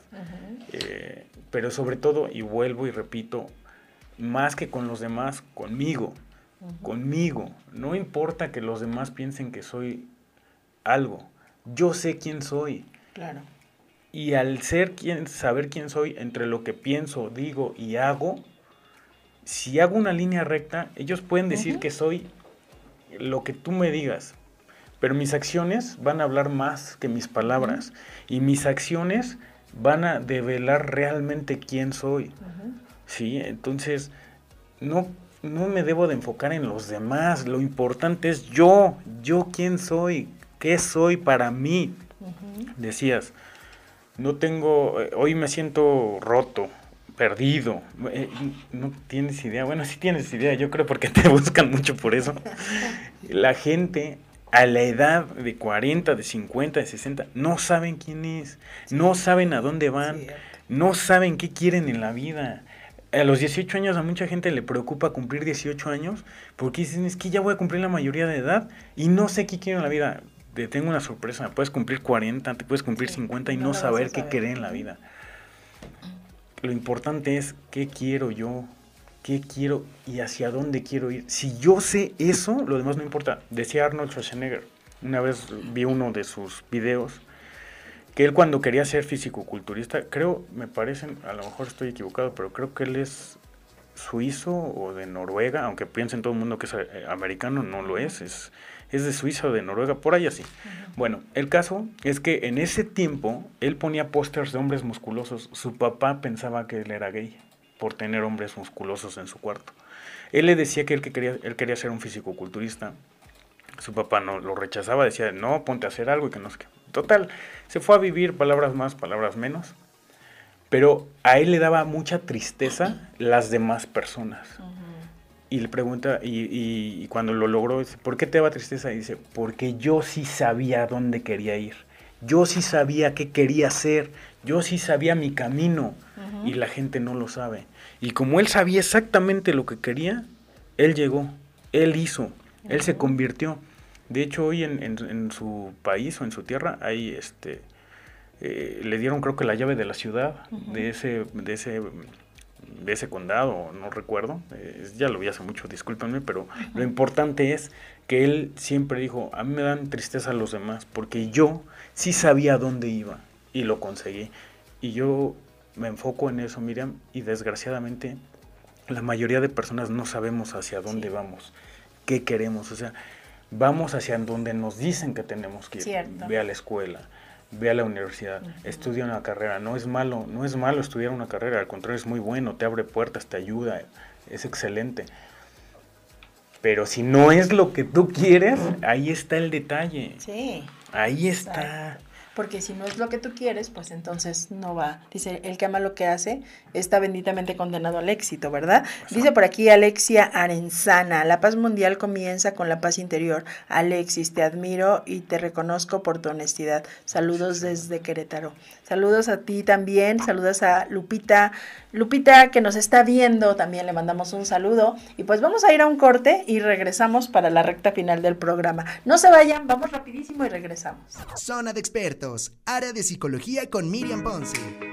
eh, pero sobre todo, y vuelvo y repito, más que con los demás, conmigo, conmigo. No importa que los demás piensen que soy algo. Yo sé quién soy. Claro. Y al ser quien, saber quién soy entre lo que pienso, digo y hago, si hago una línea recta, ellos pueden decir que soy lo que tú me digas. Pero mis acciones van a hablar más que mis palabras. Y mis acciones van a develar realmente quién soy. ¿Sí? Entonces, no no me debo de enfocar en los demás, lo importante es yo, yo quién soy, qué soy para mí. Decías, no tengo, eh, hoy me siento roto, perdido, eh, no tienes idea, bueno, sí tienes idea, yo creo porque te buscan mucho por eso. La gente a la edad de 40, de 50, de 60, no saben quién es, no saben a dónde van, no saben qué quieren en la vida a los 18 años a mucha gente le preocupa cumplir 18 años porque dicen, es que ya voy a cumplir la mayoría de edad y no sé qué quiero en la vida. Te tengo una sorpresa, puedes cumplir 40, te puedes cumplir 50 y no, saber qué querer en la vida. Lo importante es qué quiero yo, qué quiero y hacia dónde quiero ir. Si yo sé eso, lo demás no importa. Decía Arnold Schwarzenegger, una vez vi uno de sus videos que él cuando quería ser físico-culturista, creo, me parecen, a lo mejor estoy equivocado, pero creo que él es suizo o de Noruega, aunque piensen todo el mundo que es eh, americano, no lo es, es, es de Suiza o de Noruega, por ahí así. Bueno, el caso es que en ese tiempo él ponía pósters de hombres musculosos, su papá pensaba que él era gay por tener hombres musculosos en su cuarto. Él le decía que él, que quería, él quería ser un físico-culturista, su papá no lo rechazaba, decía, no, ponte a hacer algo y que no sé qué. Total, se fue a vivir palabras más, palabras menos, pero a él le daba mucha tristeza las demás personas. Y le pregunta, y, cuando lo logró, dice, ¿por qué te daba tristeza? Y dice, porque yo sí sabía dónde quería ir. Yo sí sabía qué quería hacer. Yo sí sabía mi camino. Y la gente no lo sabe. Y como él sabía exactamente lo que quería, él llegó, él hizo, él se convirtió. De hecho, hoy en, su país o en su tierra hay este eh, le dieron creo que la llave de la ciudad de ese de ese de ese condado, no recuerdo, eh, ya lo vi hace mucho, discúlpenme, pero lo importante es que él siempre dijo, a mí me dan tristeza los demás, porque yo sí sabía dónde iba y lo conseguí. Y yo me enfoco en eso, Miriam, y desgraciadamente la mayoría de personas no sabemos hacia dónde vamos, qué queremos, o sea, vamos hacia donde nos dicen que tenemos que ir. Ve a la escuela, ve a la universidad, estudia una carrera. No es malo, no es malo estudiar una carrera, al contrario es muy bueno, te abre puertas, te ayuda, es excelente. Pero si no es lo que tú quieres, ahí está el detalle. Sí. Ahí está. Porque si no es lo que tú quieres, pues entonces no va. Dice, el que ama lo que hace está benditamente condenado al éxito, ¿verdad? Dice por aquí Alexia Arenzana, la paz mundial comienza con la paz interior. Alexis, te admiro y te reconozco por tu honestidad. Saludos desde Querétaro. Saludos a ti también, saludos a Lupita. Lupita que nos está viendo, también le mandamos un saludo. Y pues vamos a ir a un corte y regresamos para la recta final del programa. No se vayan, vamos rapidísimo y regresamos. Zona de expertos, área de psicología con Miriam Ponce.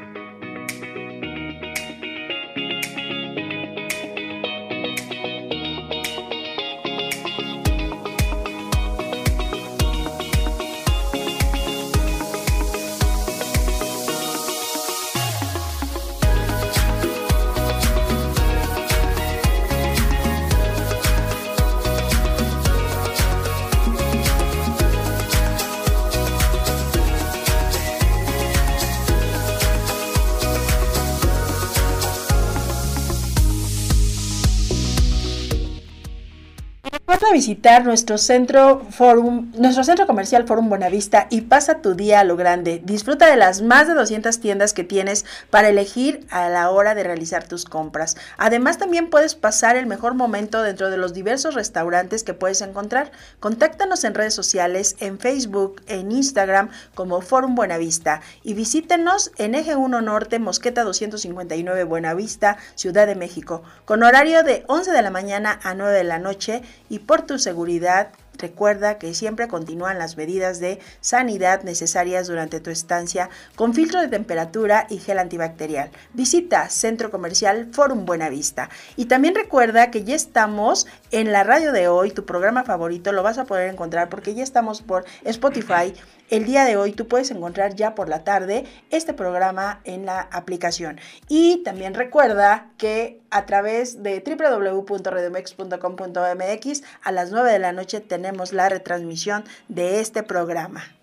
A visitar nuestro centro Forum, nuestro centro comercial Forum Buenavista y pasa tu día a lo grande. Disfruta de las más de 200 tiendas que tienes para elegir a la hora de realizar tus compras. Además, también puedes pasar el mejor momento dentro de los diversos restaurantes que puedes encontrar. Contáctanos en redes sociales, en Facebook, en Instagram como Forum Buenavista y visítenos en Eje 1 Norte, Mosqueta 259 Buenavista, Ciudad de México, con horario de 11 de la mañana a 9 de la noche y por tu seguridad, recuerda que siempre continúan las medidas de sanidad necesarias durante tu estancia con filtro de temperatura y gel antibacterial. Visita Centro Comercial Forum Buenavista. Y también recuerda que ya estamos en la radio de hoy, tu programa favorito, lo vas a poder encontrar porque ya estamos por Spotify el día de hoy tú puedes encontrar ya por la tarde este programa en la aplicación. Y también recuerda que a través de www.redemex.com.mx a las 9 de la noche tenemos la retransmisión de este programa.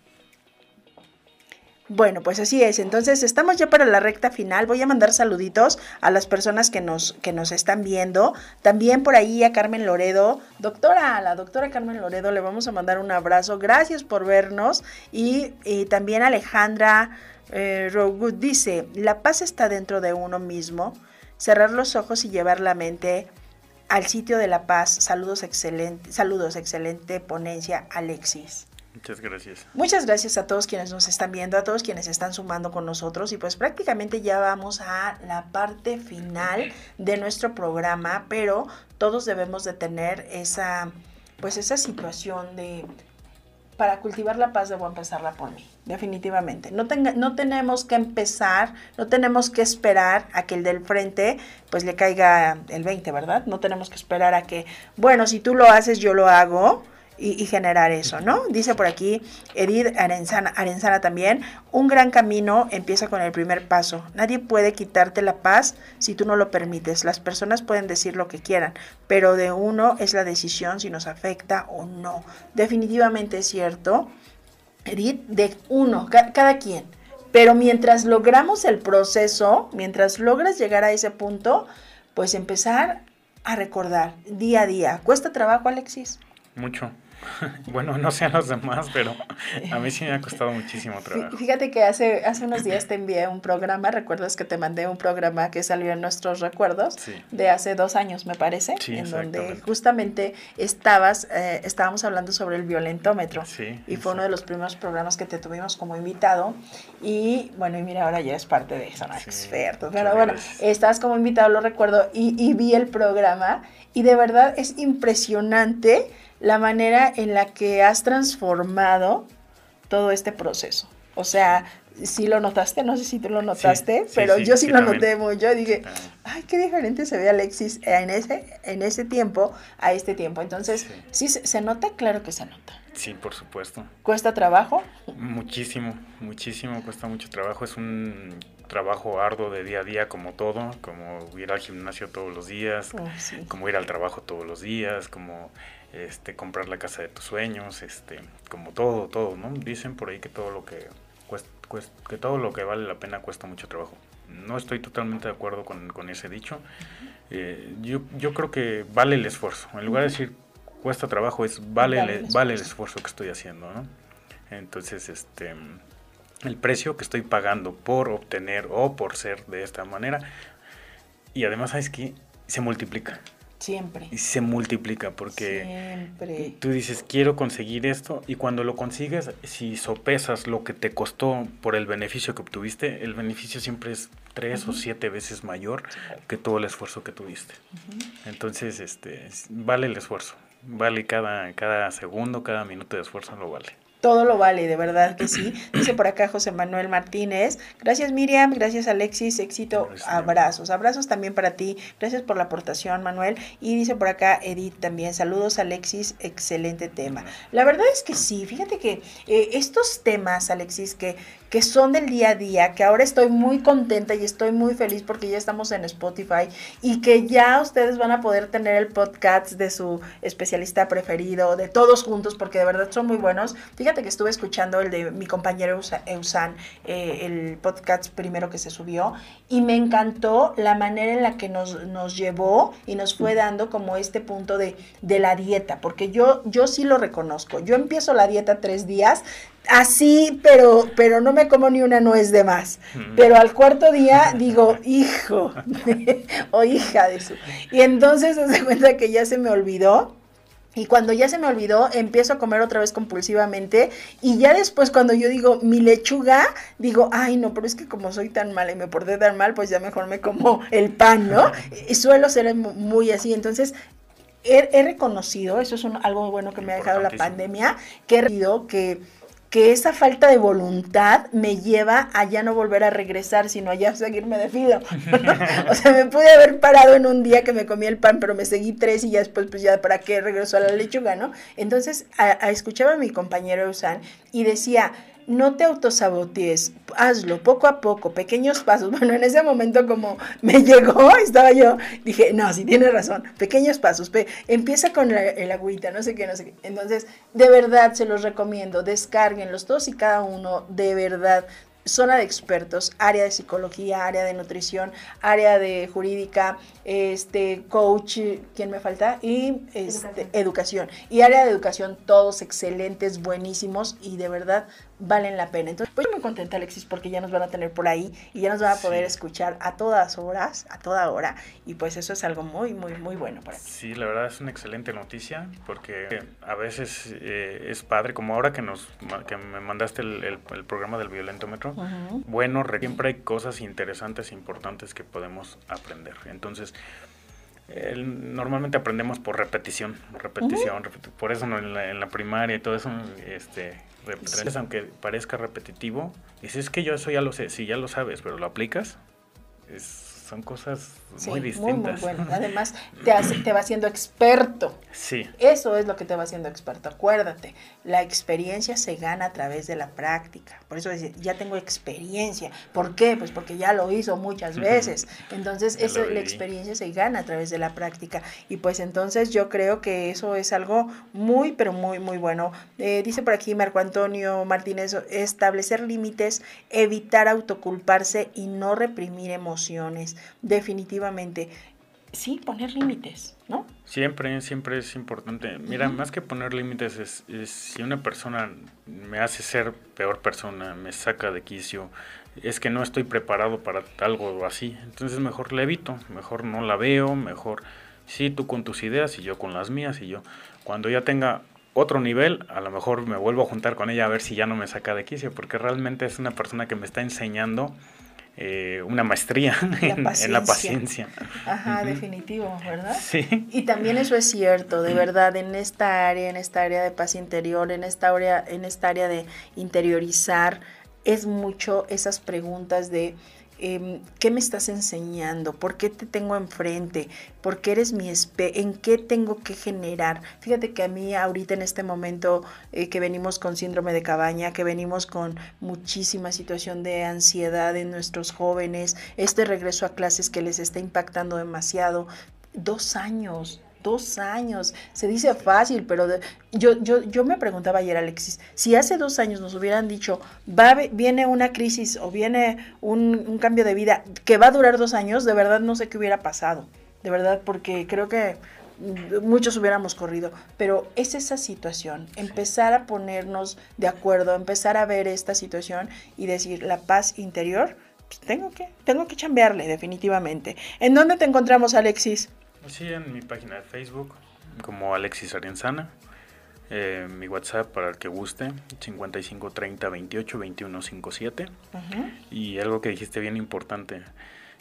Bueno, pues así es. Entonces, estamos ya para la recta final. Voy a mandar saluditos a las personas que nos, que nos están viendo. También por ahí a Carmen Loredo. Doctora, a la doctora Carmen Loredo le vamos a mandar un abrazo. Gracias por vernos. Y, también Alejandra eh, dice, la paz está dentro de uno mismo. Cerrar los ojos y llevar la mente al sitio de la paz. Saludos, excelente, saludos, excelente ponencia, Alexis. Muchas gracias. Muchas gracias a todos quienes nos están viendo, a todos quienes están sumando con nosotros y pues prácticamente ya vamos a la parte final de nuestro programa, pero todos debemos de tener esa pues esa situación de para cultivar la paz debo empezarla por mí, definitivamente. No, tenga, no tenemos que empezar, no tenemos que esperar a que el del frente pues le caiga el 20, ¿verdad? No tenemos que esperar a que, bueno, si tú lo haces, yo lo hago y, generar eso, ¿no? Dice por aquí Edith Arenzana, Arenzana también, un gran camino empieza con el primer paso. Nadie puede quitarte la paz si tú no lo permites. Las personas pueden decir lo que quieran, pero de uno es la decisión si nos afecta o no. Definitivamente es cierto, Edith, de uno, cada quien. Pero mientras logramos el proceso, mientras logras llegar a ese punto, pues empezar a recordar día a día. ¿Cuesta trabajo, Alexis? Mucho. Bueno, no sé a los demás, pero a mí sí me ha costado muchísimo trabajo. Fíjate que hace, hace unos días te envié un programa, recuerdas que te mandé un programa que salió en nuestros recuerdos de hace dos años, me parece, en donde justamente estabas, eh, estábamos hablando sobre el violentómetro. y fue uno de los primeros programas que te tuvimos como invitado. Y bueno, y mira, ahora ya es parte de eso, ¿no? Experto. Pero bueno, estabas como invitado, lo recuerdo, y, y vi el programa. Y de verdad es impresionante la manera en la que has transformado todo este proceso. O sea, si lo notaste, no sé si tú lo notaste, pero yo sí, lo noté mucho. Dije, ay, qué diferente se ve Alexis en ese, en ese tiempo a este tiempo. Entonces, sí, se nota, claro que se nota. Sí, por supuesto. ¿Cuesta trabajo? Muchísimo, muchísimo, cuesta mucho trabajo. Es un trabajo arduo de día a día como todo, como ir al gimnasio todos los días, oh, como ir al trabajo todos los días, como este, comprar la casa de tus sueños, este, como todo, todo, ¿no? Dicen por ahí que todo lo que cuesta, que todo lo que vale la pena cuesta mucho trabajo. No estoy totalmente de acuerdo con, ese dicho. Eh, yo, yo creo que vale el esfuerzo. En lugar de decir cuesta trabajo, es vale, vale, el, vale el esfuerzo que estoy haciendo, ¿no? Entonces, este el precio que estoy pagando por obtener o por ser de esta manera. Y además, ¿sabes que Se multiplica. Siempre. Y se multiplica porque tú dices, quiero conseguir esto y cuando lo consigues, si sopesas lo que te costó por el beneficio que obtuviste, el beneficio siempre es tres o siete veces mayor que todo el esfuerzo que tuviste. Entonces, este, vale el esfuerzo, vale cada, cada segundo, cada minuto de esfuerzo lo vale todo lo vale, de verdad que sí. Dice por acá José Manuel Martínez. Gracias Miriam, gracias Alexis, éxito, abrazos. Abrazos también para ti. Gracias por la aportación, Manuel. Y dice por acá Edith también. Saludos Alexis, excelente tema. La verdad es que sí, fíjate que eh, estos temas, Alexis, que que son del día a día, que ahora estoy muy contenta y estoy muy feliz porque ya estamos en Spotify y que ya ustedes van a poder tener el podcast de su especialista preferido, de todos juntos, porque de verdad son muy buenos. Fíjate que estuve escuchando el de mi compañero Eusan, eh, el podcast primero que se subió, y me encantó la manera en la que nos, nos llevó y nos fue dando como este punto de, de la dieta, porque yo, yo sí lo reconozco. Yo empiezo la dieta tres días, así, pero, pero no me como ni una nuez de más. Pero al cuarto día digo, hijo o hija de su. Y entonces se cuenta que ya se me olvidó. Y cuando ya se me olvidó, empiezo a comer otra vez compulsivamente. Y ya después, cuando yo digo mi lechuga, digo, ay, no, pero es que como soy tan mala y me porté tan mal, pues ya mejor me como el pan, ¿no? Y suelo ser muy así. Entonces, he, reconocido, eso es algo bueno que me ha dejado la pandemia, que he reconocido que que esa falta de voluntad me lleva a ya no volver a regresar, sino a ya seguirme de filo. o sea, me pude haber parado en un día que me comí el pan, pero me seguí tres y ya después, pues ya, ¿para qué regreso a la lechuga, no? Entonces, a, escuchaba a mi compañero Usan y decía, no te autosabotees, hazlo poco a poco, pequeños pasos. Bueno, en ese momento como me llegó, estaba yo, dije, no, sí tienes razón, pequeños pasos, empieza con el agüita, no sé qué, no sé qué. Entonces, de verdad se los recomiendo, descarguenlos todos y cada uno, de verdad, zona de expertos, área de psicología, área de nutrición, área de jurídica, este coach, ¿quién me falta? Y este, educación. Y área de educación, todos excelentes, buenísimos y de verdad valen la pena. Entonces, pues muy contenta, Alexis, porque ya nos van a tener por ahí y ya nos van a poder escuchar a todas horas, a toda hora. Y pues eso es algo muy, muy, muy bueno para ti. Sí, la verdad es una excelente noticia porque a veces eh, es padre, como ahora que nos que me mandaste el, programa del violentómetro. Bueno, siempre hay cosas interesantes e importantes que podemos aprender. Entonces, normalmente aprendemos por repetición, repetición, por eso en, la, en, la, primaria y todo eso, este, aunque parezca repetitivo, dices es que yo eso ya lo sé, sí, ya lo sabes, pero lo aplicas, es son cosas muy distintas. Muy, muy bueno. Además, te, hace, te va haciendo experto. Sí. Eso es lo que te va haciendo experto. Acuérdate, la experiencia se gana a través de la práctica. Por eso ya tengo experiencia. ¿Por qué? Pues porque ya lo hizo muchas veces. Entonces, eso, la experiencia se gana a través de la práctica. Y pues entonces yo creo que eso es algo muy, pero muy, muy bueno. Eh, dice por aquí Marco Antonio Martínez, establecer límites, evitar autoculparse y no reprimir emociones definitivamente. Sí, poner límites, ¿no? Siempre, siempre es importante. Mira, más que poner límites, es, si una persona me hace ser peor persona, me saca de quicio, es que no estoy preparado para algo así. Entonces mejor le evito, mejor no la veo, mejor sí, tú con tus ideas y yo con las mías y yo. Cuando ya tenga otro nivel, a lo mejor me vuelvo a juntar con ella a ver si ya no me saca de quicio, porque realmente es una persona que me está enseñando eh, una maestría en, la paciencia. Ajá, definitivo, ¿verdad? Sí. Y también eso es cierto, de verdad, en esta área, en esta área de paz interior, en esta área, en esta área de interiorizar, es mucho esas preguntas de Em, ¿qué me estás enseñando? ¿Por qué te tengo enfrente? ¿Por qué eres mi espe ¿En qué tengo que generar? Fíjate que a mí ahorita en este momento eh, que venimos con síndrome de cabaña, que venimos con muchísima situación de ansiedad en nuestros jóvenes, este regreso a clases que les está impactando demasiado, dos años, dos años. Se dice fácil, pero yo, yo, yo me preguntaba ayer, Alexis, si hace dos años nos hubieran dicho, va, viene una crisis o viene un, cambio de vida que va a durar dos años, de verdad no sé qué hubiera pasado. De verdad, porque creo que muchos hubiéramos corrido, pero es esa situación, empezar a ponernos de acuerdo, empezar a ver esta situación y decir la paz interior, pues tengo que, tengo que chambearle definitivamente. ¿En dónde te encontramos, Alexis? Sí, en mi página de Facebook, como Alexis Arienzana. Eh, mi WhatsApp para el que guste, 55 30 28 21 57. Y algo que dijiste bien importante,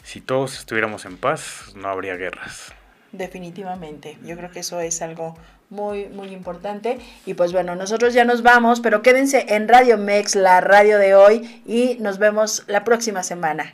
si todos estuviéramos en paz, no habría guerras. Definitivamente, yo creo que eso es algo muy, muy importante. Y pues bueno, nosotros ya nos vamos, pero quédense en Radio Mex, la radio de hoy, y nos vemos la próxima semana.